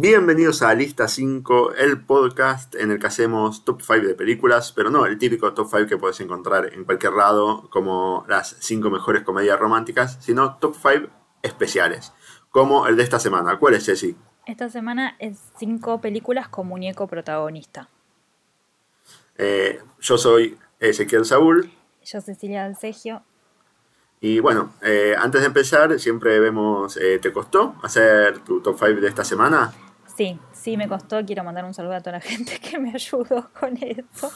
Bienvenidos a Lista 5, el podcast en el que hacemos top 5 de películas, pero no el típico top 5 que puedes encontrar en cualquier lado, como las 5 mejores comedias románticas, sino top 5 especiales, como el de esta semana. ¿Cuál es, Ceci? Esta semana es 5 películas con muñeco protagonista. Eh, yo soy Ezequiel Saúl. Yo Cecilia Alcegio. Y bueno, eh, antes de empezar, siempre vemos, eh, ¿te costó hacer tu top 5 de esta semana? Sí, sí me costó. Quiero mandar un saludo a toda la gente que me ayudó con eso.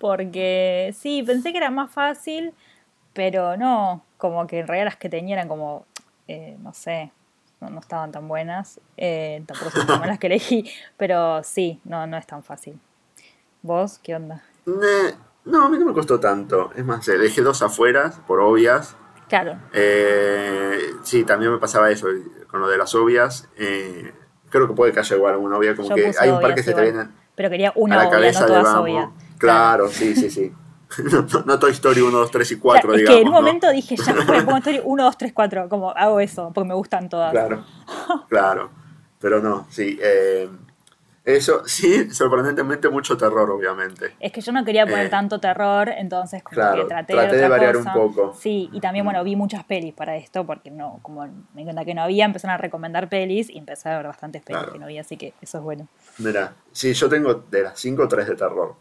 Porque sí, pensé que era más fácil, pero no, como que en realidad las que tenía eran como, eh, no sé, no, estaban tan buenas. tampoco son tan buenas que elegí, pero sí, no, no es tan fácil. ¿Vos qué onda? no, a mí no me costó tanto. Es más, elegí dos afueras, por obvias. Claro. Eh, sí, también me pasaba eso con lo de las obvias. Eh, creo que puede que haya igual una obvia, como que hay un par que se te vienen. Pero quería una a la obvia, no todas obvias. Claro, sí, sí, sí. no, no, Toy Story 1, 2, 3 y 4, es digamos. que en un momento dije, ya me pongo Story 1, 2, 3, 4, como hago eso, porque me gustan todas. Claro, claro. Pero no, sí. Eh, eso, sí, sorprendentemente mucho terror, obviamente. Es que yo no quería poner eh, tanto terror, entonces como que traté, de, variar un poco. Sí, y también, bueno, vi muchas pelis para esto, porque no, como me encanta que no había, empezaron a recomendar pelis y empecé a ver bastantes pelis que no había, así que eso es bueno. Mira, sí, yo tengo de las cinco, tres de terror.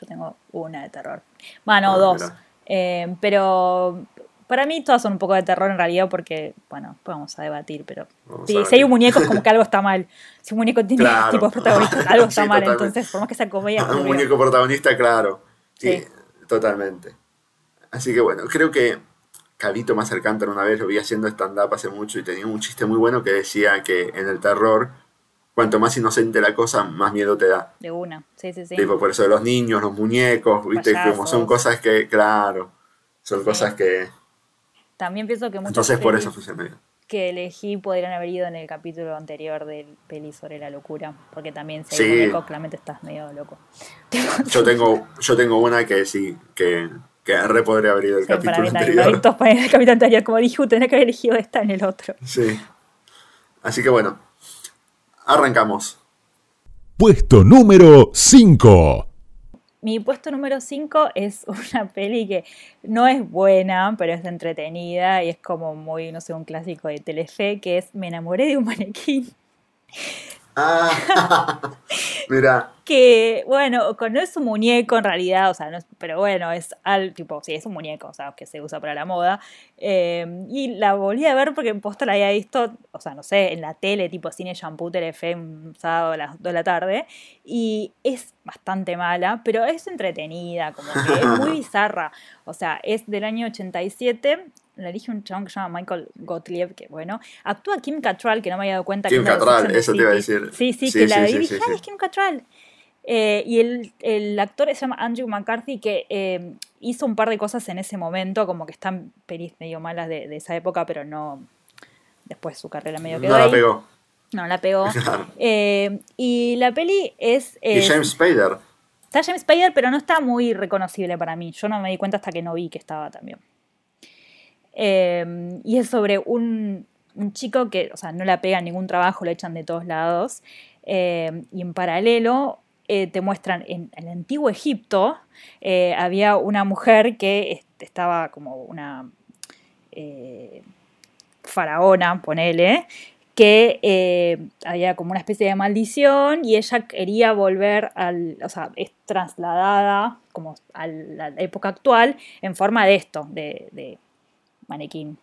Yo tengo una de terror. Bueno, ah, dos. Eh, pero para mí todas son un poco de terror en realidad porque, bueno, vamos a debatir, pero si, hay un muñeco es como que algo está mal. Si un muñeco tiene tipo de protagonista, algo está mal. Entonces, por más que sea comedia... un muñeco protagonista, claro. Sí, totalmente. Así que bueno, creo que Calito más cercano una vez lo vi haciendo stand-up hace mucho y tenía un chiste muy bueno que decía que en el terror, cuanto más inocente la cosa, más miedo te da. De una, sí, sí, sí. Tipo, por eso de los niños, los muñecos, viste, como son cosas que, claro, son cosas que también pienso que muchos Entonces por eso que elegí podrían haber ido en el capítulo anterior del peli sobre la locura, porque también si hay sí. claramente estás medio loco. Yo tengo, yo tengo una que sí, que, que re podría haber ido el capítulo anterior. el capítulo anterior, como dije, tenés que haber elegido esta en el otro. Sí. Así que bueno, arrancamos. Puesto número 5 mi puesto número 5 es una peli que no es buena, pero es entretenida y es como muy, no sé, un clásico de Telefe, que es Me enamoré de un manequín. Ah, mira. Que, bueno, no es un muñeco en realidad, o sea, no pero bueno, es al tipo, sí, es un muñeco, o sea, que se usa para la moda. Eh, y la volví a ver porque en posta la había visto, o sea, no sé, en la tele, tipo cine shampoo, Telefe, un sábado a las 2 de la tarde. Y es bastante mala, pero es entretenida, como que es muy bizarra. O sea, es del año 87 la elige un chabón que se llama Michael Gottlieb, que bueno, actúa Kim Cattrall, que no me había dado cuenta. Kim Cattrall, eso te iba a decir. Sí, sí, que la dirige, es Kim Cattrall. Eh, y el, el, actor se llama Andrew McCarthy, que eh, hizo un par de cosas en ese momento, como que están pelis medio malas de, de esa época, pero no. Después su carrera medio quedó. No la pegó. No la pegó. Eh, y la peli es. y James Spader. Está James Spader, pero no está muy reconocible para mí. Yo no me di cuenta hasta que no vi que estaba también. Em, y es sobre un, chico que, o sea, no la pega ningún trabajo, lo echan de todos lados. Em, y en paralelo eh, te muestran en, el antiguo Egipto eh, había una mujer que estaba como una eh, faraona, ponele, que había como una especie de maldición y ella quería volver al, o sea, es trasladada como a la época actual en forma de esto, de manequín.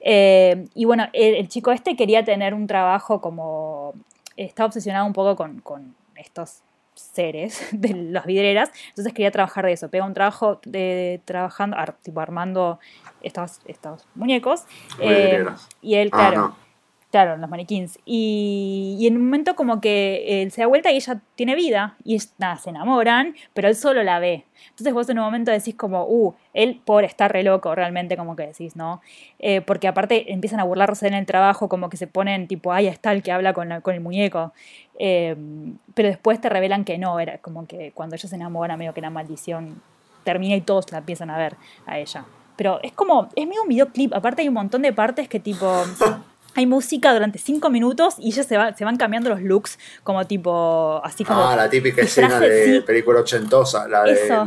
Eh, y bueno, el, chico este quería tener un trabajo como... Está obsesionado un poco con, estos seres de las vidreras, entonces quería trabajar de eso, pega un trabajo de trabajando, tipo armando estos, estos muñecos. Eh, y él, claro, Claro, los maniquíns. Y, y, en un momento como que él se da vuelta y ella tiene vida y nada, se enamoran, pero él solo la ve. Entonces vos en un momento decís como, uh, él por estar re loco, realmente como que decís, ¿no? Eh, porque aparte empiezan a burlarse en el trabajo, como que se ponen tipo, ay, está el que habla con, con el muñeco. Eh, pero después te revelan que no, era como que cuando ella se enamora, medio que la maldición termina y todos la empiezan a ver a ella. Pero es como, es medio un videoclip, aparte hay un montón de partes que tipo hay música durante cinco minutos y ellos se, va- se van cambiando los looks como tipo, así como... Ah, la típica escena de sí. película ochentosa, la la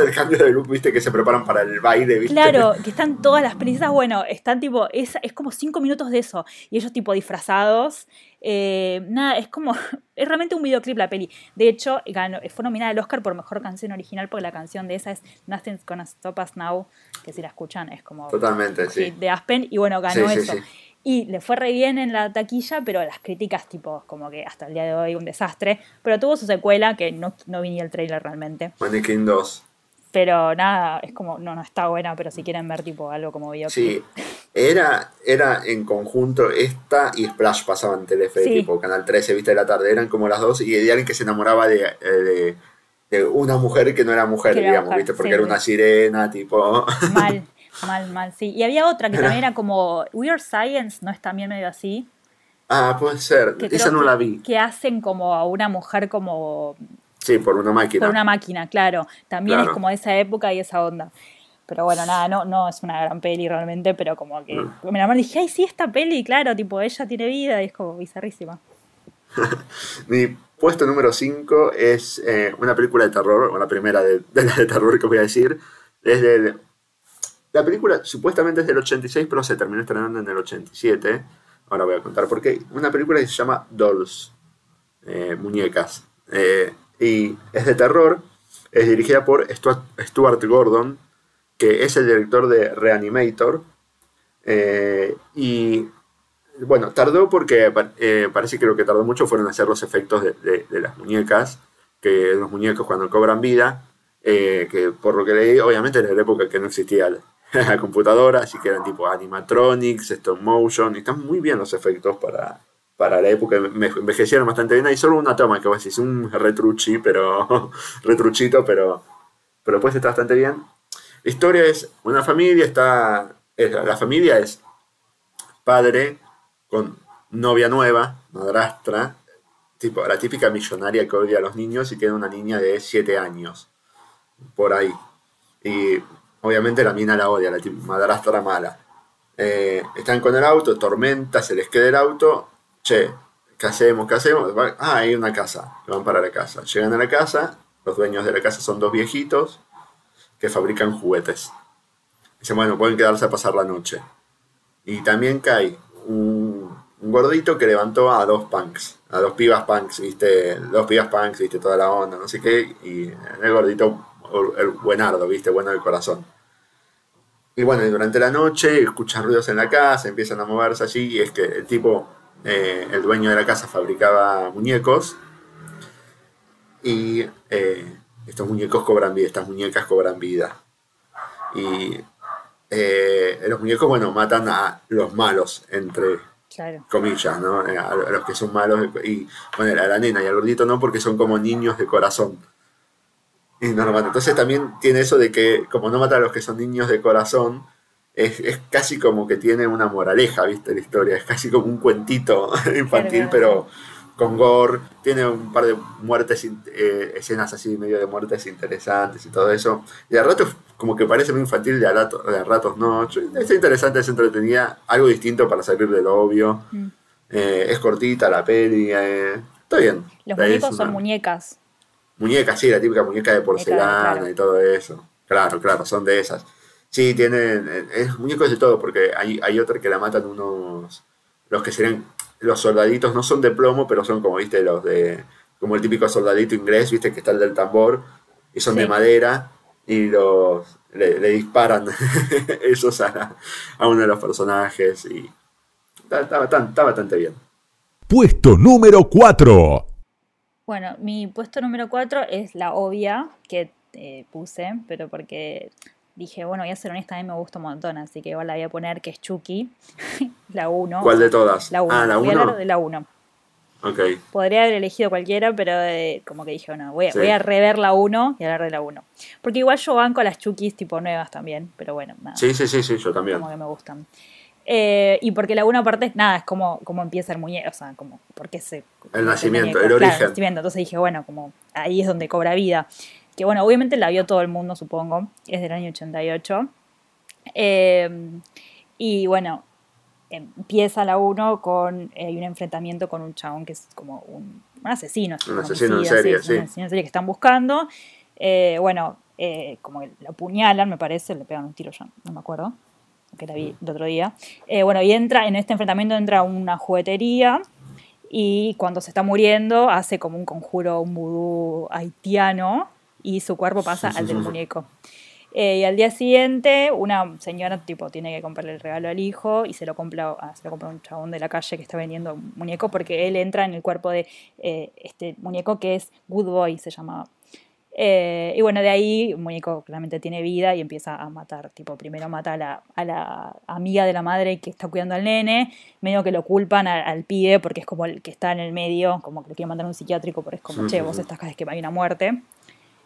del cambio de look, viste, que se preparan para el baile, viste. Claro, que están todas las princesas, bueno, están tipo, es, es como cinco minutos de eso, y ellos tipo disfrazados, eh, nada, es como, es realmente un videoclip la peli. De hecho, ganó, fue nominada al Oscar por Mejor Canción Original, porque la canción de esa es Nothing's Gonna Stop Us Now, que si la escuchan es como Totalmente, sí. de Aspen, y bueno, ganó Sí, sí, eso. Y le fue re bien en la taquilla, pero las críticas, tipo, como que hasta el día de hoy un desastre. Pero tuvo su secuela, que no, no vi ni el trailer realmente. Mannequin 2. Pero nada, es como, no, no está buena, pero si quieren ver tipo algo como videoclip. Sí, era, era en conjunto esta y Splash pasaban en Telefe, Sí. tipo Canal 13, viste, de la tarde, eran como las dos, y de alguien que se enamoraba de, eh, de, de una mujer que no era mujer, era digamos, mujer, viste, porque sí, era una sirena, tipo... Mal, mal, mal, sí. Y había otra que también era como Weird Science, ¿no es también medio así? ah, puede ser, Que esa no la vi. Que hacen como a una mujer como Sí, por una máquina. por una máquina, claro. También Claro. es como de esa época y esa onda. Pero bueno, nada, no, no es una gran peli realmente, pero como que Mm. me la dije, ay, sí, esta peli, claro, tipo, ella tiene vida y es como bizarrísima. Mi puesto número 5 es eh, una película de terror, o la primera de, de la de terror que voy a decir. Es del- la película supuestamente es del 86, pero se terminó estrenando en el 87. Ahora voy a contar por qué. Una película que se llama Dolls, eh, muñecas. Eh, y es de terror. Es dirigida por Stuart, Gordon, que es el director de Reanimator. Eh, y bueno, tardó porque pa- parece que lo que tardó mucho fueron hacer los efectos de, las muñecas, que los muñecos cuando cobran vida, que por lo que leí, obviamente era la época que no existía la, computadora, así que eran tipo animatronics, stop motion, y están muy bien los efectos para, para la época, me envejecieron bastante bien, hay solo una toma que vos decís, un retruchi, pero retruchito, pero, pero después está bastante bien. La historia es una familia, está, es- la familia es padre con novia nueva, madrastra, tipo la típica millonaria que odia a los niños y tiene una niña de 7 años, por ahí. Y obviamente la mina la odia, la madrastra mala. Eh, están con el auto, tormenta, se les queda el auto, che, ¿qué hacemos? ¿Qué hacemos? Ah, hay una casa, van para la casa. Llegan a la casa, los dueños de la casa son dos viejitos que fabrican juguetes. Dicen, bueno, pueden quedarse a pasar la noche. Y también cae un, un gordito que levantó a dos punks, a dos pibas punks, viste, dos pibas punks, viste, toda la onda, no sé qué, y el gordito, el buenardo, viste, bueno del corazón. Y bueno, y durante la noche escuchan ruidos en la casa, empiezan a moverse allí, y es que el tipo, eh, el dueño de la casa fabricaba muñecos, y eh, estos muñecos cobran vida, estas muñecas cobran vida. Y eh, los muñecos, bueno, matan a los malos, entre Claro. comillas, ¿no? A los que son malos. Y bueno, a la nena y al gordito no, porque son como niños de corazón. Y no lo. Entonces también tiene eso de que, como no mata a los que son niños de corazón, es, es casi como que tiene una moraleja, ¿viste? La historia. Es casi como un cuentito infantil, pero con gore. Tiene un par de muertes, eh, escenas así, medio de muertes interesantes y todo eso. Y a ratos, como que parece muy infantil, de a, rato- de a ratos no. Es interesante, es entretenida. Algo distinto para salir de lo obvio. Mm. Eh, es cortita la peli. eh, está bien. Los muñecos son muñecas. Muñecas, sí, la típica muñeca de porcelana claro. y todo eso. Claro, claro, son de esas. Sí, tienen. eh, Es muñecos de todo, porque hay, hay otra que la matan unos. Los que serían. Los soldaditos no son de plomo, pero son como, viste, los de. Como el típico soldadito inglés, viste, que está el del tambor. Y son de madera. Y los. Le, le disparan esos a, a uno de los personajes. Y. Está, está bastante, está bastante bien. Puesto número 4. Bueno, mi puesto número 4 es la obvia que eh, puse, pero porque dije, bueno, voy a ser honesta, a mí me gusta un montón, así que igual la voy a poner que es Chucky, la 1. ¿Cuál de todas? La 1. Ah, la Voy a 1. hablar de la 1. Ok. Podría haber elegido cualquiera, pero eh, como que dije, bueno, voy a, Sí. voy a rever la 1 y hablar de la 1. Porque igual yo banco a las Chukis tipo nuevas también, pero bueno, nada, Sí, sí, sí, sí, yo también. como que me gustan. Eh, y porque la 1 aparte, nada, es como, como empieza el muñeco, o sea, como, porque se... El nacimiento, el origen. nacimiento. Entonces dije, bueno, como ahí es donde cobra vida. Que bueno, obviamente la vio todo el mundo, supongo, es del año 88. Eh, y bueno, empieza la 1 con eh, un enfrentamiento con un chabón que es como un, un asesino. Un asesino en serie, sí. Un asesino en serie que están buscando. Eh, bueno, eh, como lo apuñalan, me parece, le pegan un tiro ya, no me acuerdo, que la vi el otro día. Eh, bueno, y entra, en este enfrentamiento entra una juguetería y cuando se está muriendo hace como un conjuro, un vudú haitiano y su cuerpo pasa al del muñeco. Eh, y al día siguiente, una señora tipo tiene que comprarle el regalo al hijo y se lo compra, ah, se lo compra un chabón de la calle que está vendiendo un muñeco porque él entra en el cuerpo de eh, este muñeco que es Good Boy, se llamaba. Eh, y bueno, de ahí el muñeco claramente tiene vida y empieza a matar. Tipo, primero mata a la, a la amiga de la madre que está cuidando al nene, medio que lo culpan al, al pibe porque es como el que está en el medio, como que lo quiere mandar a un psiquiátrico, porque es como, Sí, che, sí, vos sí. estás acá, es que hay una muerte.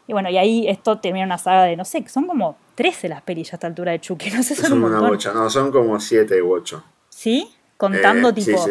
Y bueno, y ahí esto termina una saga de, no sé, son como 13 las pelis ya a esta altura de Chucky, no sé, son, Son un una bocha, no, son como siete u ocho. ¿Sí? Contando Eh, tipo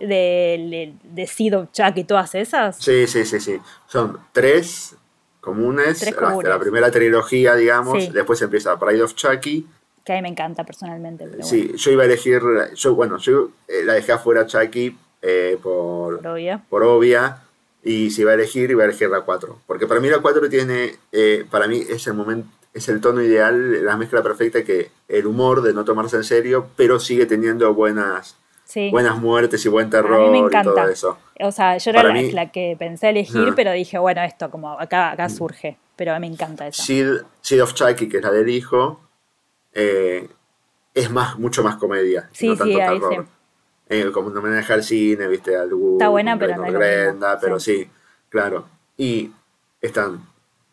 de, de, de Seed of Chucky y todas esas. Sí, sí, sí, sí. Son tres comunes, Tres hasta comunes. la primera trilogía, digamos. Sí. Después empieza Pride of Chucky. Que a mí me encanta personalmente. Pero Sí, yo iba a elegir, yo, bueno, yo eh, la dejé afuera Chucky eh, por, por obvia. Y si iba a elegir, iba a elegir la 4. Porque para mí la 4 tiene, eh, para mí es el momento, es el tono ideal, la mezcla perfecta que el humor de no tomarse en serio, pero sigue teniendo buenas, Sí. buenas muertes y buen a terror mí me y todo eso. O sea, yo era la, mí- la que pensé elegir, pero dije, bueno, esto como acá, acá surge. Pero a mí me encanta esa. Seed, Seed of Chucky, que es la del hijo, eh, es más, mucho más comedia, Sí, no sí, tanto ahí terror. Eh, como no maneja el cine, viste, al Está buena, pero no Grenda, pero sí. claro. Y están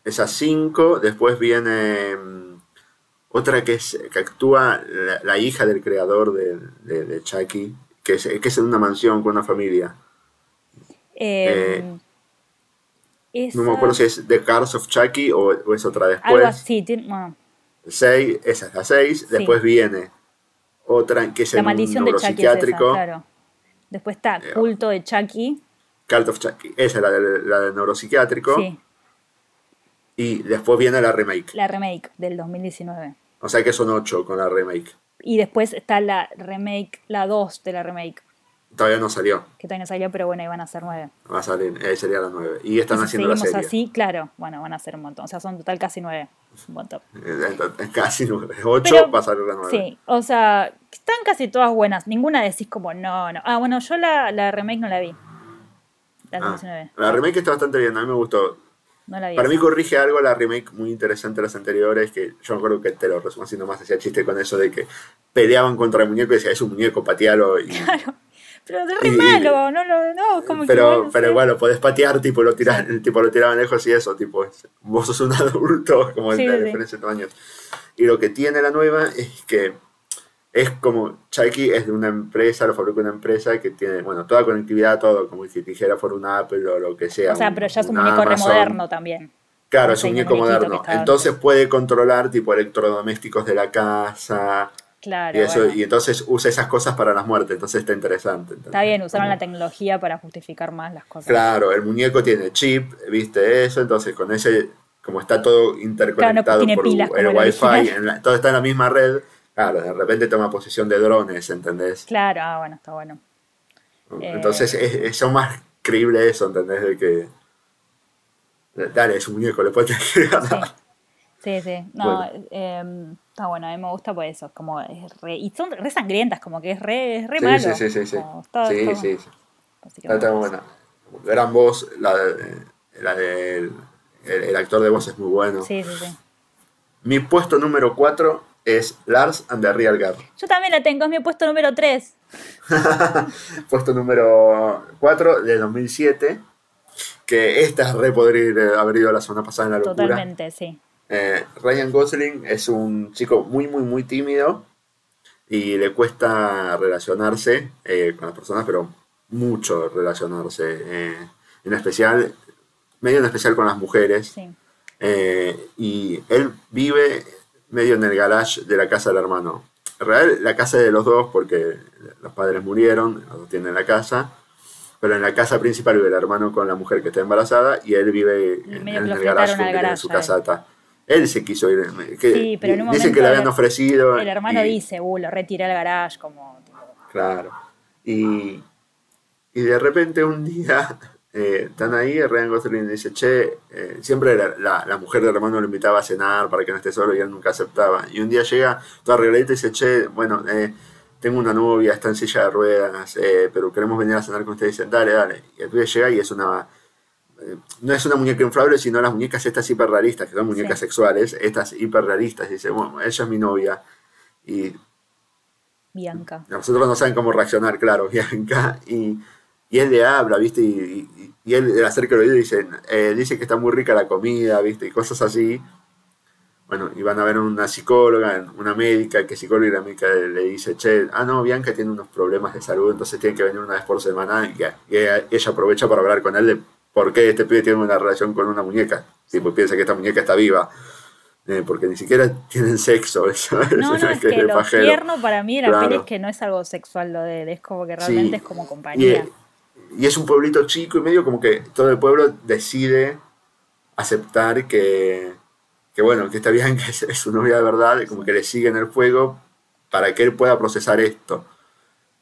esas cinco, después viene mm, otra que es que actúa la, la hija del creador de, de- de Chucky, que es, que es en una mansión con una familia. Eh, No me acuerdo si es The Cars of Chucky o, o es otra después. Algo así. tiene- bueno, Seis, esa es la 6. Después viene otra que es la en un maldición de Chucky es esa, neuropsiquiátrico. claro. Después está Eh, Culto de Chucky. Cult of Chucky. Esa es la del, la del neuropsiquiátrico. Sí, Y después viene la remake. la remake del 2019. O sea que son 8 con la remake. Y después está la remake, la 2 de la remake, Todavía no salió. que todavía no salió, pero bueno, iban a ser 9. Va a salir. Eh, sería la 9. Y están Y si haciendo la serie. así, claro, bueno, van a ser un montón. O sea, son total casi 9. Un montón. Eh, eh, Casi 9. 8 Pero- va a salir la 9. Sí, o sea, están casi todas buenas. Ninguna decís como, no, no. Ah, bueno, yo la, la remake no la vi. La Ah, 2019. la remake está bastante bien. A mí me gustó. No la vi. Para mí corrige algo la remake muy interesante de las anteriores, que yo me acuerdo que te lo resumo así nomás, hacía chiste con eso de que peleaban contra el muñeco y decía, es un muñeco, patealo. Y, Pero es re y- malo, no, no, no, como que pero, bueno, pero sí. igual lo podés patear, tipo lo, tirás, tipo lo tiraban lejos y eso, tipo, vos sos un adulto, como Sí, la sí. diferencia de tamaños. Y lo que tiene la nueva es que es como, Chucky es de una empresa, lo fabrica una empresa que tiene, bueno, toda conectividad, todo, como si dijera por un Apple o lo que sea. O sea, pero ya es un una muñeco re Amazon. moderno también. Claro, es un un muñeco moderno. Entonces puede controlar tipo electrodomésticos de la casa Claro. y eso, bueno. y entonces usa esas cosas para las muertes, entonces está interesante. ¿entendés? Está bien, usaron la tecnología para justificar más las cosas. Claro, el muñeco tiene chip, viste eso, entonces con ese, como está todo interconectado Claro, no tiene por el el wifi, en la- todo está en la misma red, claro, de repente toma posición de drones, ¿entendés? Claro, ah, bueno, está bueno. Eh. Entonces es, es aún más creíble eso, ¿entendés? De que, dale, es un muñeco, le puedes ganar. sí, sí. No, Bueno. eh, está bueno, a mí me gusta por eso. Es como, es re, y son re sangrientas, como que es re, es re Sí, malo. sí, sí, sí, sí. Sí, sí, sí. Así que está buena. Gran voz, la, de- la del el, el actor de voz es muy bueno. Sí, sí, sí. Mi puesto número 4 es Lars and the Real Girl. Yo también la tengo, es mi puesto número 3. puesto número 4 de 2007. Que esta re podría eh, haber ido la semana pasada en la locura. Totalmente, sí. Eh, Ryan Gosling es un chico muy, muy, muy tímido y le cuesta relacionarse eh, con las personas, pero mucho relacionarse. eh, en especial, medio en especial con las mujeres. sí. Y él vive medio en el garage de la casa del hermano. En realidad, la casa es de los dos porque los padres murieron, los dos tienen la casa. Pero en la casa principal vive el hermano con la mujer que está embarazada y él vive Y en, que el garage porque tiene su casata. Él se quiso ir. que- Sí, pero en un dicen que le habían ofrecido. El hermano y- dice, uh, lo retiré al garage, como. tipo, Claro. Y, y de repente un día eh, están ahí, Ryan Gosling dice, che, eh, siempre la, la, mujer del hermano lo invitaba a cenar para que no esté solo y él nunca aceptaba. Y un día llega toda arregladita y dice, che, bueno, eh, tengo una novia, está en silla de ruedas, pero queremos venir a cenar con ustedes. Y dicen, dale, dale. Y el llega y es una... no es una muñeca inflable, sino las muñecas estas hiperrealistas, que son muñecas sexuales, estas hiperrealistas. Y dice, bueno, ella es mi novia. Y... Bianca. Nosotros no saben cómo reaccionar, claro, Bianca. Y y él le habla, ¿viste? Y, y, él le acerca el oído y dice, eh, dice que está muy rica la comida, ¿viste? Y cosas así. Bueno, y van a ver una psicóloga, una médica, que psicóloga y la médica le dice, che, ah, no, Bianca tiene unos problemas de salud, entonces tiene que venir una vez por semana. Y, ella, aprovecha para hablar con él de por qué este pibe tiene una relación con una muñeca. Tipo, piensa que esta muñeca está viva. Eh, porque ni siquiera tienen sexo. No, no, es que, lo tierno para mí la claro. es que no es algo sexual lo de él, es como que realmente es como compañía y es un pueblito chico y medio como que todo el pueblo decide aceptar que, que bueno, que está bien que es, su novia de verdad, como que le siguen el fuego para que él pueda procesar esto,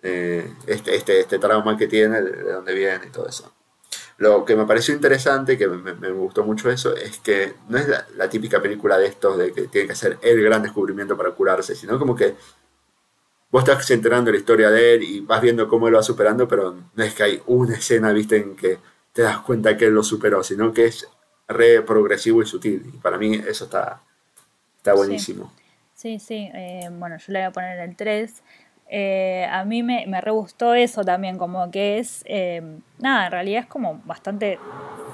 eh, este, este, este trauma que tiene, de, dónde viene y todo eso. Lo que me pareció interesante, que me, me gustó mucho eso, es que no es la, la, típica película de estos de que tiene que hacer el gran descubrimiento para curarse, sino como que vos estás enterando la historia de él y vas viendo cómo él va superando, pero no es que hay una escena, viste, en que te das cuenta que él lo superó, sino que es re progresivo y sutil. Y para mí eso está, está buenísimo. Sí, sí, eh, bueno, yo le voy a poner el 3. Eh, a mí me, me re gustó eso también, como que es, eh, nada, en realidad es como bastante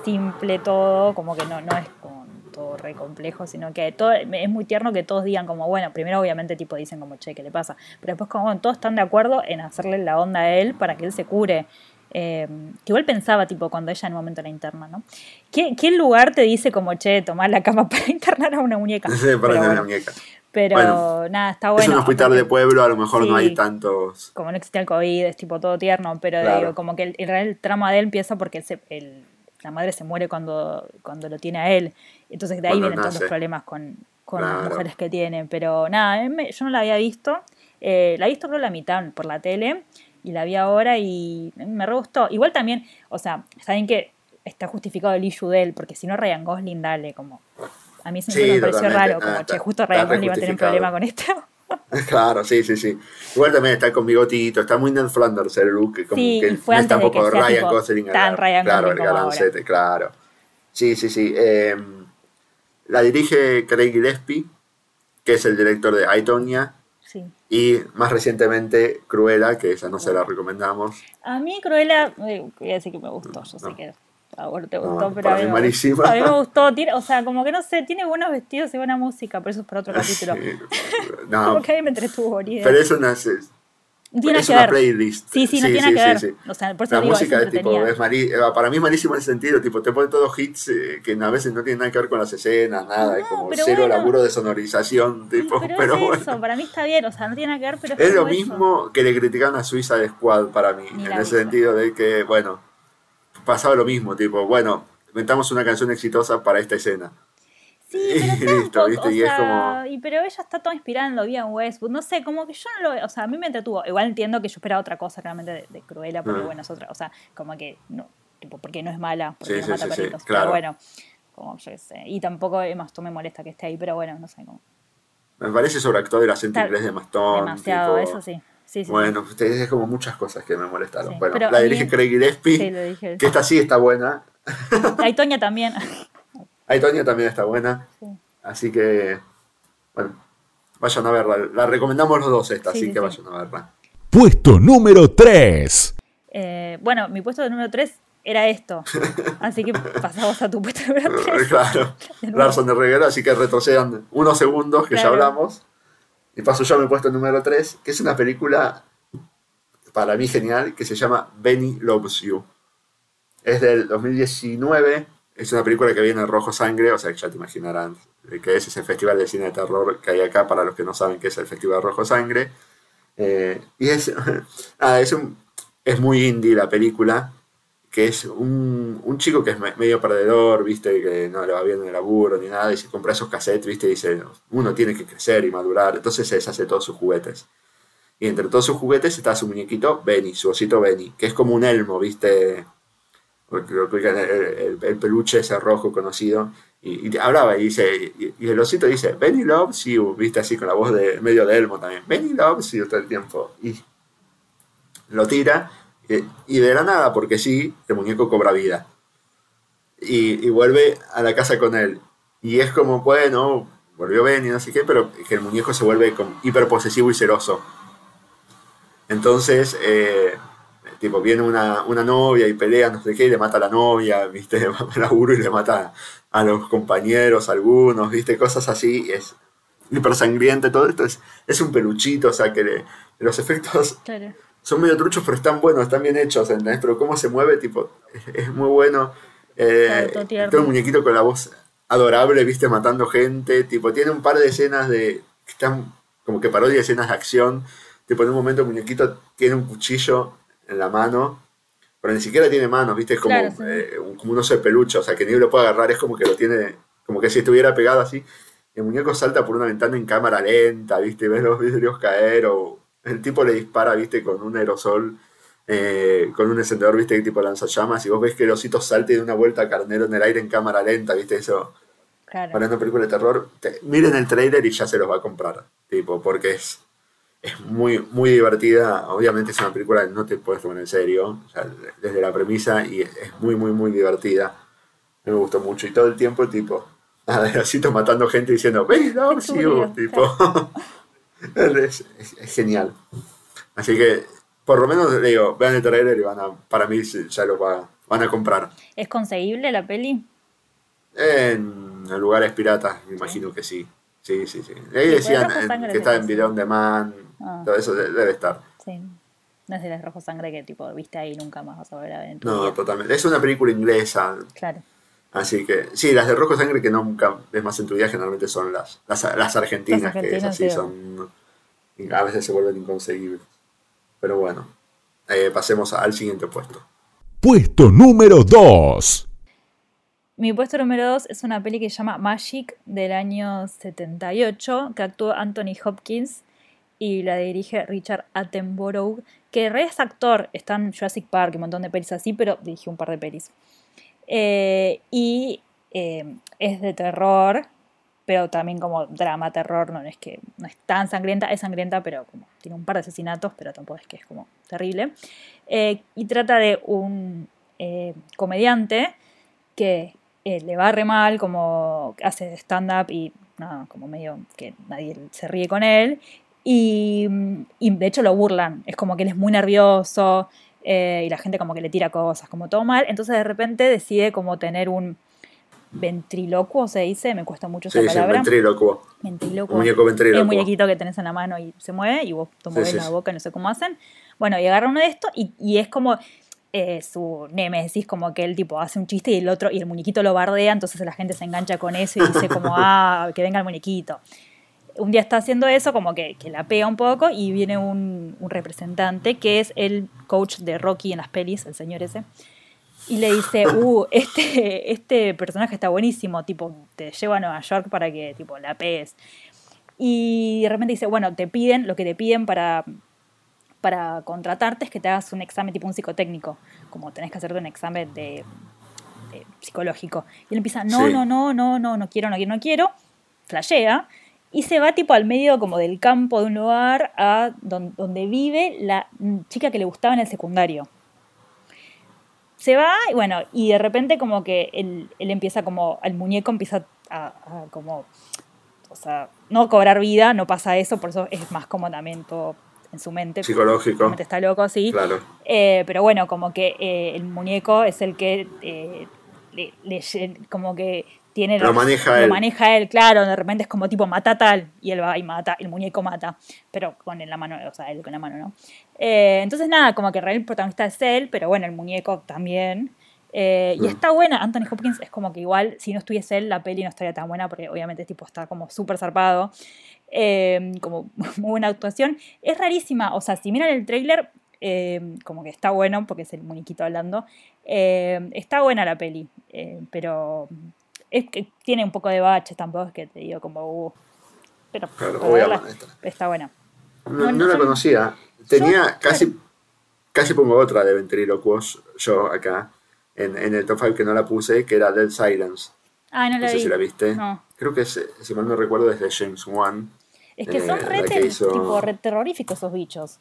simple todo, como que no, no es como todo re complejo, sino que todo, es muy tierno que todos digan como, bueno, primero obviamente tipo dicen como, che, ¿qué le pasa? Pero después como, bueno, todos están de acuerdo en hacerle la onda a él para que él se cure. Eh, que igual pensaba, tipo, cuando ella en un momento la interna, ¿no? ¿Qué, ¿Qué, lugar te dice como, che, tomar la cama para internar a una muñeca? Sí, para internar una muñeca. Pero nada, está bueno. Es un hospital de pueblo, a lo mejor no hay tantos. Como no existía el COVID, es tipo todo tierno, pero digo, como que el, el, trama de él empieza porque el, la madre se muere cuando, cuando lo tiene a él. Entonces de ahí vienen todos los problemas con, las mujeres que tienen. Pero nada, yo no la había visto. Eh, la he visto creo la mitad por la tele y la vi ahora y me re gustó. Igual también, o sea, saben que está justificado el issue de él, porque si no Ryan Gosling, dale, como... A mí se me pareció raro, como, ah, che, justo Ryan Gosling iba a tener un problema con esto. Claro, sí, sí, sí. Igual también está con bigotito, está muy Ned Flanders el look, como sí, que fue está un poco Ryan Gosling. Tan Ryan claro, Gosling el galancete, claro. Sí, sí, sí. Eh, la dirige Craig Gillespie, que es el director de Aitonia. Sí. Y más recientemente Cruella, que esa no se la recomendamos. A mí Cruella, eh, voy a decir que me gustó, yo sé que a vos te gustó, pero a mí, malísima. a mí me gustó, tiene, o sea, como que no sé, tiene buenos vestidos y buena música, pero eso es para otro capítulo. Sí, no, como que a mí me entretuvo, Pero eso no es, tiene es que una ver. playlist. Sí, sí, no sí, tiene sí, que ver. sí, O sea, por eso La digo, música es es tipo, es eh, para mí es malísimo en el sentido, tipo, te pone todos hits eh, que a veces no tienen nada que ver con las escenas, nada, es No, como pero cero bueno. laburo de sonorización, tipo, pero, pero, es bueno. eso, para mí está bien, o sea, no tiene nada que ver, pero es, Es lo como eso. mismo que le criticaban a Suiza de Squad para mí, Ni en ese sentido de que, bueno, pasaba lo mismo, tipo, bueno, inventamos una canción exitosa para esta escena. Sí, Y pero listo, tampoco, ¿viste? o Y es sea, como- y pero ella está toda inspirada en lo vi en Westwood, no sé, como que yo no lo, o sea, a mí me entretuvo, igual entiendo que yo esperaba otra cosa realmente de, de Cruella, porque Ah. bueno, es otra, o sea, como que, no, tipo, porque no es mala, porque Sí, no sí, mata sí, sí, perritos, claro. pero bueno, como yo sé, y tampoco Emma Stone me molesta que esté ahí, pero bueno, no sé, como, Me parece sobreactuado el acento Está inglés de Mastón. demasiado, tipo, eso sí, sí, sí. Bueno, ustedes es como muchas cosas que me molestaron. Sí, Bueno, la dirige Craig Gillespie, Sí, que esta sí está buena. Ahí Toña también. Aitonia también está buena. Sí. Así que, bueno, vayan a verla. La recomendamos los dos esta, Sí, así sí, que sí. vayan a verla. Puesto número 3. Eh, bueno, mi puesto de número 3 era esto. Así que pasamos a tu puesto número 3. claro. De. Larson de Reguera, así que retrocedan unos segundos que Claro. ya hablamos. Y paso yo a mi puesto número 3, que es una película para mí genial, que se llama Benny Loves You. Es del 2019, es una película que viene en rojo sangre, o sea que ya te imaginarán de qué es ese festival de cine de terror que hay acá para los que no saben qué es el Festival Rojo Sangre. Eh, y es, nada, es, es muy indie la película, que es un, un chico que es me- medio perdedor, viste, que no le va bien en el laburo ni nada, y se compra esos cassettes, viste, y dice, uno tiene que crecer y madurar, entonces se deshace todos sus juguetes. Y entre todos sus juguetes está su muñequito Benny, su osito Benny, que es como un elmo, ¿viste? El, el, peluche ese rojo conocido. Y, hablaba y dice, y, el osito dice, Benny loves you, viste así con la voz de medio de elmo también. Benny loves you todo el tiempo. Y lo tira y, de la nada, porque sí, el muñeco cobra vida. Y, y, vuelve a la casa con él. Y es como, bueno, volvió Benny, no sé qué, pero que el muñeco se vuelve hiperposesivo y celoso. Entonces, eh, tipo, viene una, novia y pelea, no sé qué, y le mata a la novia, ¿viste? laburo y le mata a los compañeros, algunos, ¿viste? Cosas así, es hiper sangriente, todo esto es, es un peluchito, o sea, que los efectos son medio truchos, pero están buenos, están bien hechos, ¿entendés? Pero cómo se mueve, tipo, es, muy bueno. Eh, todo el muñequito con la voz adorable, ¿viste? Matando gente, tipo, tiene un par de escenas de, que están como que parodia escenas de acción, tipo, en un momento el muñequito tiene un cuchillo en la mano, pero ni siquiera tiene manos, ¿viste? Es como, eh, como un oso de peluche, o sea, que ni lo puede agarrar, es como que lo tiene, como que si estuviera pegado así. El muñeco salta por una ventana en cámara lenta, ¿viste? Ves los vidrios caer, o el tipo le dispara, ¿viste? Con un aerosol, eh, con un encendedor, ¿viste? Tipo lanzallamas, y vos ves que el osito salte de una vuelta carnero en el aire en cámara lenta, ¿viste? Eso. Para una película de terror, miren el trailer y ya se los va a comprar, tipo, porque es es muy, muy divertida. Obviamente es una película que no te puedes tomar en serio, desde la premisa, y es muy, muy, muy divertida. Me gustó mucho. Y todo el tiempo, tipo, así matando gente diciendo, ¡Ven, no, tipo. es, genial. Así que, por lo menos, digo, vean el trailer y van a, para mí ya lo van a comprar. ¿Es conseguible la peli? En lugares piratas, me imagino que sí. Sí, sí, sí. Ahí decían que está en video on demand, Ah. Todo eso debe estar. Sí. No es de las rojo sangre que tipo viste ahí nunca más vas a ver a No, totalmente. Es una película inglesa. Claro. Así que, sí, las de rojo sangre que nunca ves más en tu vida generalmente son las, las, argentinas, que es así, son. A veces se vuelven inconseguibles. Pero bueno, eh, pasemos al siguiente puesto. Puesto número 2. Mi puesto número 2 es una peli que se llama Magic del año 78, que actúa Anthony Hopkins y la dirige Richard Attenborough, que es actor, está en Jurassic Park y un montón de pelis así, pero dirigió un par de pelis. Eh, y eh, es de terror, pero también como drama terror, no es que no es tan sangrienta, es sangrienta, pero como tiene un par de asesinatos, pero tampoco es que es como terrible. Eh, y trata de un comediante que le va re mal, como hace stand-up y como medio que nadie se ríe con él, y, de hecho lo burlan, es como que él es muy nervioso eh, y la gente como que le tira cosas, como todo mal. Entonces de repente decide como tener un ventriloquo, se dice, me cuesta mucho esa palabra. Sí, ventriloquo. Ventriloquo. muñeco ventriloquo. El muñequito que tenés en la mano y se mueve y vos tomás la boca, no sé cómo hacen. Bueno, y agarra uno de estos y, y es como eh, su nemesis, como que él tipo hace un chiste y el otro, y el muñequito lo bardea, entonces la gente se engancha con eso y dice como, ah, que venga el muñequito un día está haciendo eso, como que, la pega un poco, y viene un, representante que es el coach de Rocky en las pelis, el señor ese, y le dice, uh, este, este personaje está buenísimo, tipo, te llevo a Nueva York para que, tipo, la pegues. Y de repente dice, bueno, te piden, lo que te piden para, para contratarte es que te hagas un examen tipo un psicotécnico, como tenés que hacerte un examen de, psicológico. Y él empieza, no, no, no, no, no, no quiero, no quiero, no quiero, flashea, y se va tipo al medio como del campo de un lugar a donde, vive la chica que le gustaba en el secundario. Se va y bueno, y de repente como que él, empieza como, el muñeco empieza a, como, o sea, no cobrar vida, no pasa eso, por eso es más como también todo en su mente. Psicológico. Está loco, sí. Claro. Eh, pero bueno, como que eh, el muñeco es el que eh, como que tiene lo, maneja él. Lo maneja él, claro, de repente es como tipo mata tal y él va y mata, el muñeco mata, pero con la mano, o sea, él con la mano, ¿no? Eh, entonces nada, como que el real protagonista es él, pero bueno, el muñeco también. Eh, y mm. está buena, Anthony Hopkins es como que igual si no estuviese él la peli no estaría tan buena porque obviamente tipo está como súper zarpado, eh, como muy buena actuación. Es rarísima, o sea, si miran el trailer como que está bueno porque es el muñequito hablando, está buena la peli, pero es que tiene un poco de baches, tampoco es que te digo como, uh, pero está buena. No, No, no no, la conocía. Tenía Yo- casi, casi pongo otra de ventriloquos yo acá en, en el top 5 que no la puse, que era Dead Silence. Ah, no No la sé vi. si la viste. No. Creo que, es, si mal no recuerdo, es de James Wan. Es que Eh, son re, que hizo- tipo, re terroríficos esos bichos.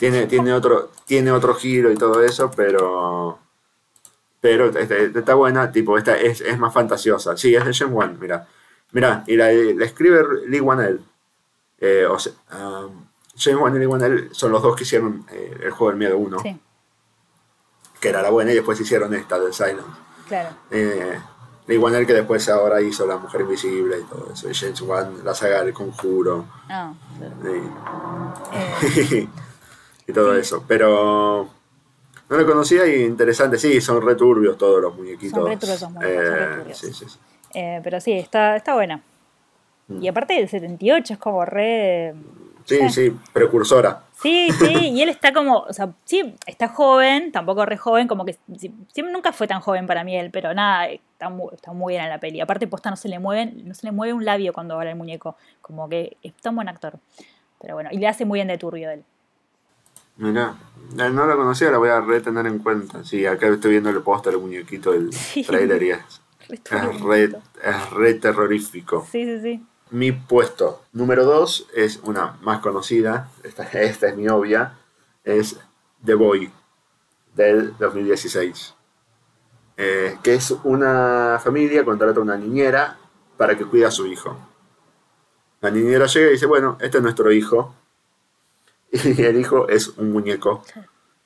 Tiene, tiene, otro, tiene otro giro y todo eso, pero. Pero este, está buena, tipo, esta es, es más fantasiosa. Sí, es de James Wan, mira. Mira, y la, la escribe Lee Wanell. Eh, o sea, um, James Wan y Lee Wanell son los dos que hicieron eh, el juego del miedo 1, Sí, que era la buena, y después hicieron esta, The Silence. claro. Eh, Lee Wanell que después ahora hizo La Mujer Invisible y todo eso. Y James Wan, la saga del Conjuro. Ah, claro. y- Eh, y todo eso. Pero no lo conocía y interesante. Sí, son returbios todos los muñequitos. Son re turbios esos muñecos, son re turbios. sí, sí, sí. eh, pero sí, está, está buena. Mm. Y aparte del 78 es como re... Sí, Sí. sí, precursora. Sí, sí, y él está como, o sea, sí, está joven, tampoco re joven, como que sí, siempre nunca fue tan joven para mí él, pero nada, está muy, está muy bien en la peli. Aparte, posta no se le mueven, no se le mueve un labio cuando habla el muñeco, como que es tan buen actor. Pero bueno, y le hace muy bien de turbio él. Mirá, eh, no lo conocía, la voy a retener en cuenta. Sí, acá estoy viendo el póster, el muñequito, el Sí. trailer y es, es, re, es re terrorífico. Sí, sí, sí. Mi puesto número 2 es una más conocida, esta, esta es mi obvia, es The Boy del 2016. Eh, que es una familia contrata a una niñera para que cuide a su hijo. La niñera llega y dice, bueno, este es nuestro hijo. Y el hijo es un muñeco,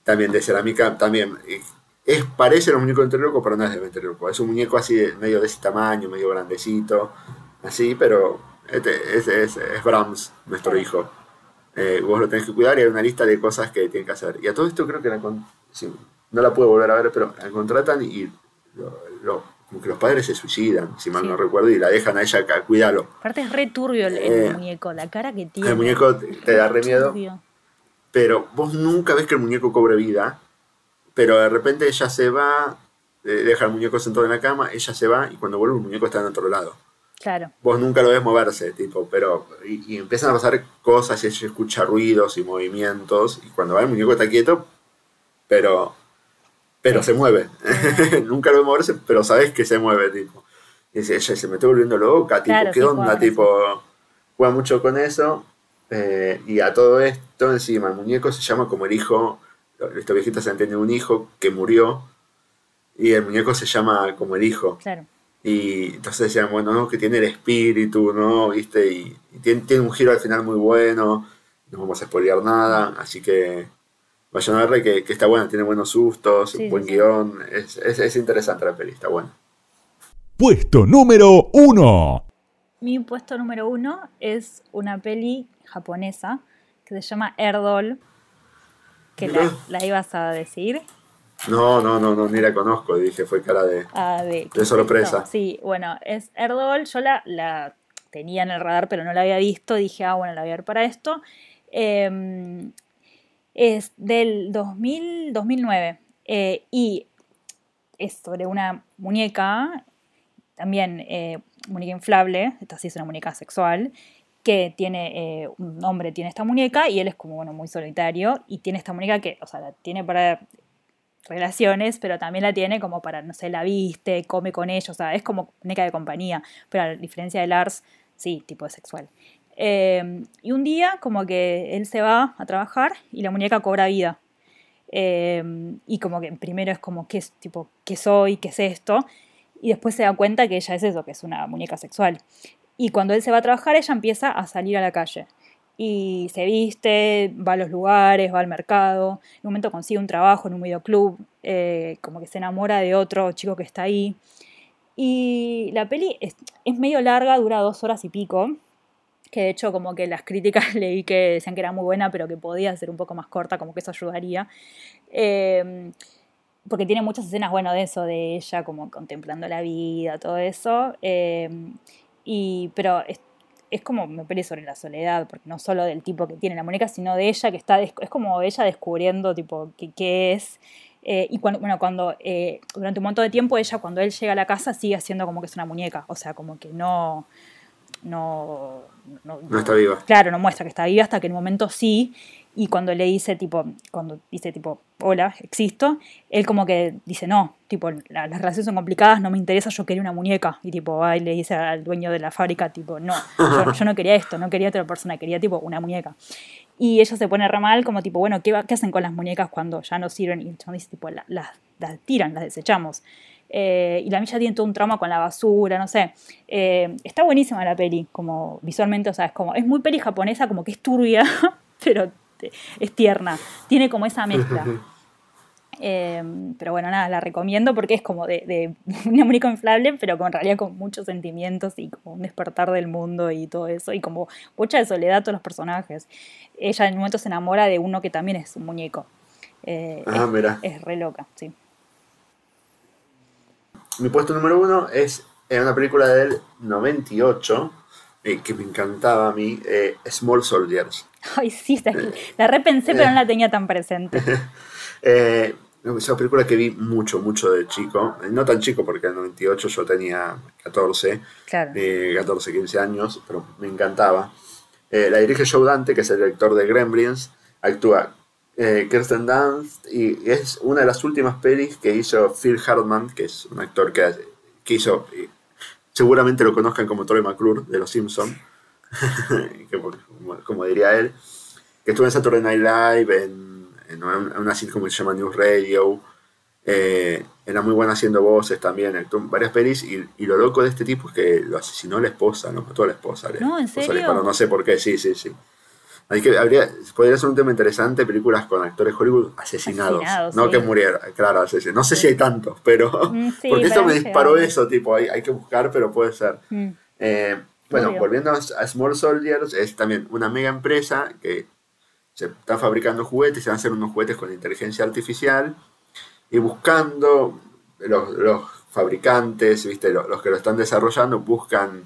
también de cerámica, también es, parece los muñecos de ventriloquio, pero no es de ventriloquio. Es un muñeco así, de- medio de ese tamaño, medio grandecito, así, pero este es, es, es Brahms, nuestro hijo. Eh, vos lo tenés que cuidar y hay una lista de cosas que tienen que hacer. Y a todo esto creo que la sí, no la pude volver a ver, pero la contratan y lo- lo- como que los padres se suicidan, si mal Sí. no recuerdo, y la dejan a ella a cuidarlo. Aparte es re turbio el, el Eh, muñeco, la cara que tiene. El muñeco te, te da re miedo, Turbio. Pero vos nunca ves que el muñeco cobre vida, pero de repente ella se va, eh, deja el muñeco sentado en la cama, ella se va y cuando vuelve el muñeco está en otro lado. Claro. Vos nunca lo ves moverse, tipo, pero y, y empiezan a pasar cosas y ella escucha ruidos y movimientos y cuando va el muñeco está quieto, pero pero se mueve. nunca lo ves moverse, pero sabes que se mueve, tipo. Y dice, ella se me está volviendo loca, tipo, Claro, ¿qué sí, onda? juega Tipo, juega mucho con eso. Eh, y a todo esto encima, el muñeco se llama como el hijo, estos viejitos se han tenido un hijo que murió y el muñeco se llama como el hijo. Claro. Y entonces decían, bueno, no, que tiene el espíritu, ¿no? ¿Viste? Y, y tiene, tiene un giro al final muy bueno, no vamos a spoilear nada, así que vayan a verla que, que está buena, tiene buenos sustos, Sí, buen sí, sí. guion, es, es, es interesante la peli, está buena. Puesto número 1. Mi puesto número uno es una peli japonesa que se llama Erdol, que la, ibas a decir. No, no, no, no, ni la conozco, dije, fue cara de... Ah, de, De sorpresa. No, sí, bueno, es Erdol. Yo la, la tenía en el radar, pero no la había visto. Dije, ah, bueno, la voy a ver para esto. Eh, es del 2000, 2009 eh, y es sobre una muñeca, también eh, muñeca inflable, esta sí es una muñeca sexual, que tiene, eh, un hombre tiene esta muñeca y él es como, bueno, muy solitario y tiene esta muñeca que, o sea, la tiene para relaciones, pero también la tiene como para, no sé, la viste, come con ellos, o sea, es como muñeca de compañía, pero a diferencia de Lars, sí, tipo de sexual. Eh, y un día como que él se va a trabajar y la muñeca cobra vida. Eh, y como que primero es como, ¿qué, es, tipo, ¿qué soy? ¿Qué es esto? Y después se da cuenta que ella es eso, que es una muñeca sexual. Y cuando él se va a trabajar, ella empieza a salir a la calle. Y se viste, va a los lugares, va al mercado. En un momento consigue un trabajo en un videoclub, eh, como que se enamora de otro chico que está ahí. Y la peli es, es medio larga, dura dos horas y pico. Que de hecho, como que las críticas leí que decían que era muy buena, pero que podía ser un poco más corta, como que eso ayudaría. Eh, porque tiene muchas escenas, bueno, de eso, de ella como contemplando la vida, todo eso. eh, y, pero es, es como me peleé sobre la soledad, porque no solo del tipo que tiene la muñeca, sino de ella que está, es como ella descubriendo tipo qué, qué es. Eh, y cuando, bueno, cuando eh, durante un montón de tiempo ella, cuando él llega a la casa, sigue haciendo como que es una muñeca, o sea, como que no, no, no, está viva. Claro, no muestra que está viva hasta que en un momento sí. Y cuando le dice, tipo, cuando dice, tipo, hola, existo, él como que dice, no, tipo, las relaciones son complicadas, no me interesa, yo quería una muñeca. Y tipo, y le dice al dueño de la fábrica, tipo, no, yo, no quería esto, no quería otra persona, quería, tipo, una muñeca. Y ella se pone re mal, como tipo, bueno, ¿qué, ¿qué hacen con las muñecas cuando ya no sirven? Y el dice, tipo, las, las tiran, las desechamos. Eh, y la milla tiene todo un trauma con la basura, no sé. Eh, está buenísima la peli, como visualmente, o sea, es como, es muy peli japonesa, como que es turbia, pero es tierna. Tiene como esa mezcla. Eh, pero bueno, nada, la recomiendo porque es como de, de un único inflable, pero con realidad con muchos sentimientos y como un despertar del mundo y todo eso, y como mucha de soledad a todos los personajes. Ella en un momento se enamora de uno que también es un muñeco. ah, mira. Es re loca, sí. Mi puesto número uno es una película del 98 eh, que me encantaba a mí, eh, Small Soldiers. Ay, sí, la repensé, pero no la tenía tan presente. eh, es una película que vi mucho, mucho de chico. No tan chico, porque en el 98 yo tenía 14, 14, 15 años, pero me encantaba. Eh, la dirige Joe Dante, que es el director de Gremlins. Actúa eh, Kirsten Dunst, y es una de las últimas pelis que hizo Phil Hartman, que es un actor que, que hizo, seguramente lo conozcan como Troy McClure de Los Simpsons, como, diría él, que estuvo en Saturday Night Live, en, en una sitcom que se llama News Radio, eh, era muy buena haciendo voces también, actuó en varias pelis, y, lo loco de este tipo es que lo asesinó la esposa, lo mató a la esposa. No, ¿en serio? no sé por qué, sí, sí, sí. Hay que, habría, podría ser un tema interesante, películas con actores Hollywood asesinados. no que murieran, claro, asesinados. No sé si hay tantos, pero... Mm, porque esto me disparó eso, tipo, hay, hay, que buscar, pero puede ser. Mm. Eh, bueno, volviendo a Small Soldiers, es también una mega empresa que se está fabricando juguetes, se van a hacer unos juguetes con inteligencia artificial y buscando los, los fabricantes, ¿viste? Los, los, que lo están desarrollando, buscan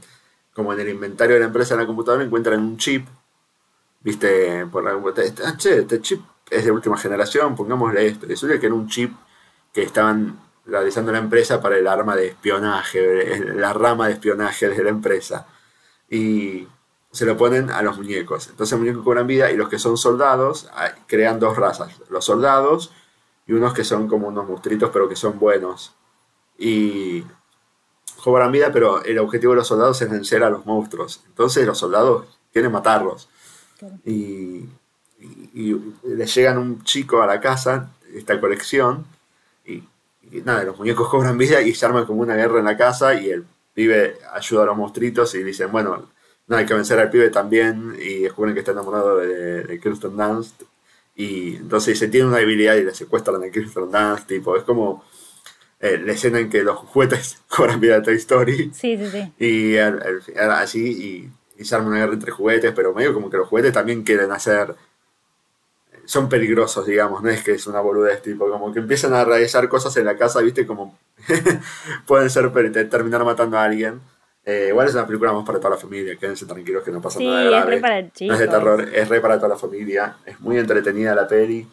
como en el inventario de la empresa en la computadora, encuentran un chip viste, por la, ah, che, este chip es de última generación, pongámosle esto. Resulta que era un chip que estaban realizando la empresa para el arma de espionaje, la rama de espionaje de la empresa. Y se lo ponen a los muñecos. Entonces los muñecos cobran vida y los que son soldados ah, crean dos razas. Los soldados y unos que son como unos monstruitos pero que son buenos. Y cobran vida, pero el objetivo de los soldados es vencer a los monstruos. Entonces los soldados quieren matarlos. Y, le llegan un chico a la casa, esta colección, y, nada, los muñecos cobran vida y se arman como una guerra en la casa y el pibe ayuda a los monstruitos y dicen, bueno, no hay que vencer al pibe también y descubren que está enamorado de, de Kirsten Dunst y entonces se tiene una debilidad y le secuestran a Kirsten Dunst, tipo, es como eh, la escena en que los juguetes cobran vida de Toy Story. Sí, sí, sí. Y así, y y se arma una guerra entre juguetes, pero medio como que los juguetes también quieren hacer. Son peligrosos, digamos, no es que es una boludez, tipo, como que empiezan a realizar cosas en la casa, viste, como pueden ser terminar matando a alguien. Eh, igual es una película más para toda la familia, quédense tranquilos que no pasa nada grave. Es re para No es de terror, es re para toda la familia. Es muy entretenida la peli.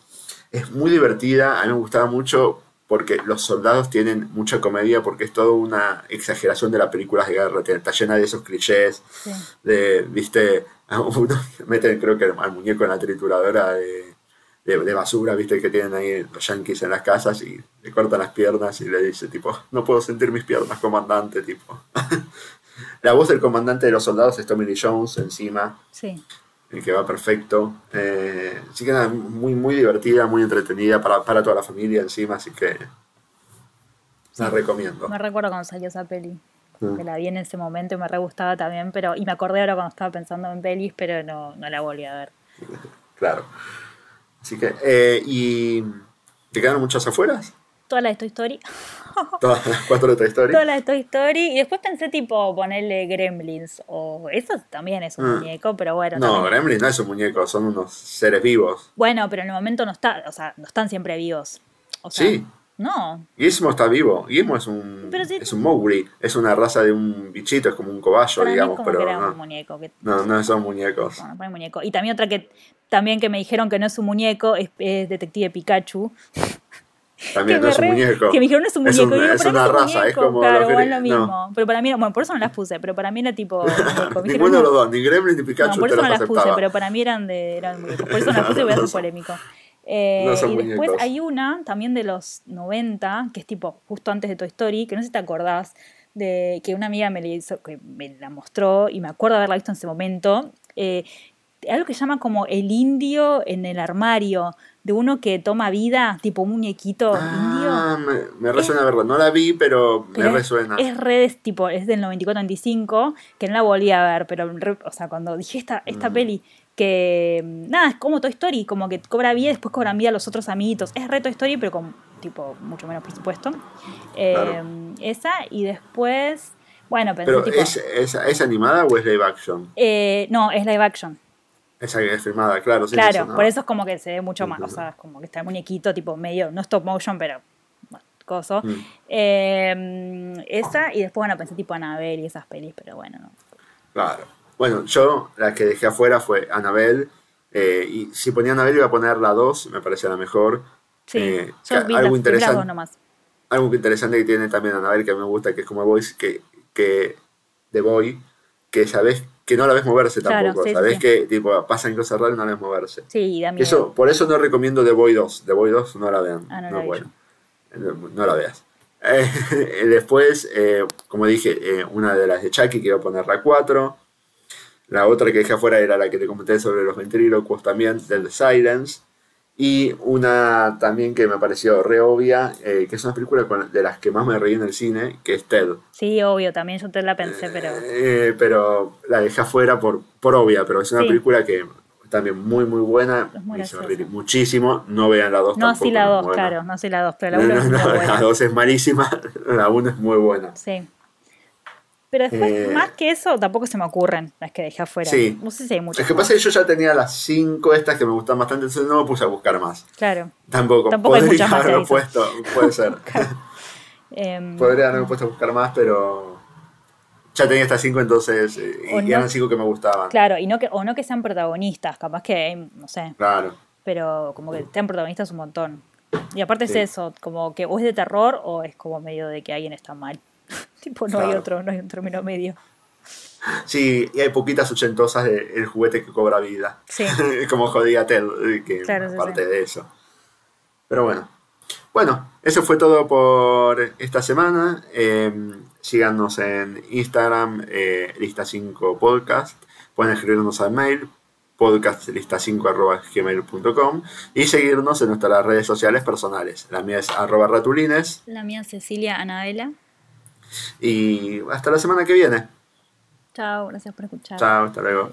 Es muy divertida, a mí me gustaba mucho porque los soldados tienen mucha comedia, porque es toda una exageración de las películas de guerra, está llena de esos clichés, de, viste, uno meten creo que al muñeco en la trituradora de, basura, viste, que tienen ahí los yankees en las casas y le cortan las piernas y le dice, tipo, no puedo sentir mis piernas, comandante, tipo. la voz del comandante de los soldados es Tommy Lee Jones encima. Sí que va perfecto. Eh, así que nada, muy, muy divertida, muy entretenida para, para toda la familia encima, así que la recomiendo. Me recuerdo cuando salió esa peli. Mm. Que la vi en ese momento y me re gustaba también, pero y me acordé ahora cuando estaba pensando en pelis, pero no, no la volví a ver. claro. Así que, eh, ¿y te quedaron muchas afueras? Toda la de Toy Story. Todas las cuatro de Toy Story. Todas las de Toy Story. Y después pensé, tipo, ponerle Gremlins. O eso también es un ah. muñeco, pero bueno. No, Gremlins no es un muñeco, son unos seres vivos. Bueno, pero en el momento no está, o sea, no están siempre vivos. sí. No. Gizmo está vivo. Gizmo es un, es un Mowgli. Es una raza de un bichito, es como un cobayo, digamos. pero no. Un muñeco no, no son muñecos. Bueno, no muñeco. Y también otra que también que me dijeron que no es un muñeco es, es Detective Pikachu. También que no es un re- muñeco. Que me dijeron no es un Es muñeco. un- y digo, es mí una un raza, es muñeco. como Claro, lo es lo no. mismo. Pero para mí, no- bueno, por eso no las puse, pero para mí era tipo. Ninguno de no. los dos, ni Gremlin ni No, Pikachu por te eso no las puse, pero para mí eran de eran muñecos. Por eso no las puse y voy a No ser polémico. Eh, no son y después muñecos. hay una también de los 90, que es tipo justo antes de Toy Story, que no sé si te acordás, de que una amiga me, la hizo, que me la mostró y me acuerdo haberla visto en ese momento. eh, algo que se llama como el indio en el armario, de uno que toma vida, tipo un muñequito indio. Ah, me, me resuena verlo. No la vi, pero me es- resuena. Es redes, tipo, es del 94-95, que no la volví a ver, pero, o sea, cuando dije esta, esta Mm. peli, que mm, nada, es como Toy Story, como que cobra vida y después cobran vida los otros amiguitos. Es re Toy Story, pero con, tipo, mucho menos presupuesto. Eh, Claro. Esa, y después, bueno, pensé, pero tipo, ¿es, es, ¿es animada o es live action? eh, no, es live action. Esa que es filmada, claro. sí, claro, por eso es como que se ve mucho más, o sea, es como que está el muñequito, tipo, medio, no stop motion, pero, bueno, coso. Mm. Eh, esa, y después, bueno, pensé tipo Annabelle y esas pelis, pero bueno, no. Claro. Bueno, yo la que dejé afuera fue Annabelle. eh, y si ponía Annabelle iba a poner la 2, me parecía la mejor. Sí, Eh, yo vi, algo las, vi las interesante- nomás. Algo interesante que tiene también Annabelle que me gusta, que es como Boys, que, que The Boy, que sabes que no la ves moverse Claro, tampoco. sí, sí, sabes sí. que tipo, pasan cosas raras y no la ves moverse. Sí, da miedo. Eso, por eso no recomiendo The Boy 2. The Boy 2 no la vean. Ah, no no, la bueno. No, la veas. Eh, después, eh, como dije, eh, una de las de Chucky que iba a poner la 4. La otra que dejé afuera era la que te comenté sobre los ventrílocos también, del Silence. Y una también que me pareció re obvia, eh, que es una película con- de las que más me reí en el cine, que es Ted. Sí, obvio, también yo te la pensé, pero. Eh, pero la dejé afuera por, por obvia, pero es una Sí. película que también muy muy buena, muy me hizo reír muchísimo, no vean la 2 No tampoco. así la es 2, buena. claro, no así la 2, pero la No, 1 no, no, buena. la 2 es malísima, la 1 es muy buena. Sí. Pero después, Eh, más que eso, tampoco se me ocurren las que dejé afuera. Sí. No sé si hay muchas. Es que pasa que yo ya tenía las 5 estas que me gustan bastante, entonces no me puse a buscar más. Claro. Tampoco, Tampoco hay podría muchas más esas. puesto, puede ser. Em, podría haberme puesto a buscar más, pero ya tenía estas 5 entonces, eh, y no- eran 5 que me gustaban. Claro, y no que, o no que sean protagonistas, capaz que, no sé, Claro. pero como que sean protagonistas un montón. Y aparte Sí. es eso, como que o es de terror o es como medio de que alguien está mal. tipo, no hay otro, no hay un término medio. Sí, y hay poquitas ochentosas de El juguete que cobra vida. Sí. Como jodía Ted, eh, que Claro, sí, parte sí. de eso. Pero bueno. Bueno, eso fue todo por esta semana. Eh, síganos en Instagram, eh, lista5 podcast. Pueden escribirnos al mail podcastlista5.gmail.com y seguirnos en nuestras redes sociales personales. La mía es arroba ratulines La mía Cecilia Anabela. Y hasta la semana que viene. Chao, gracias por escuchar. Chao, hasta luego.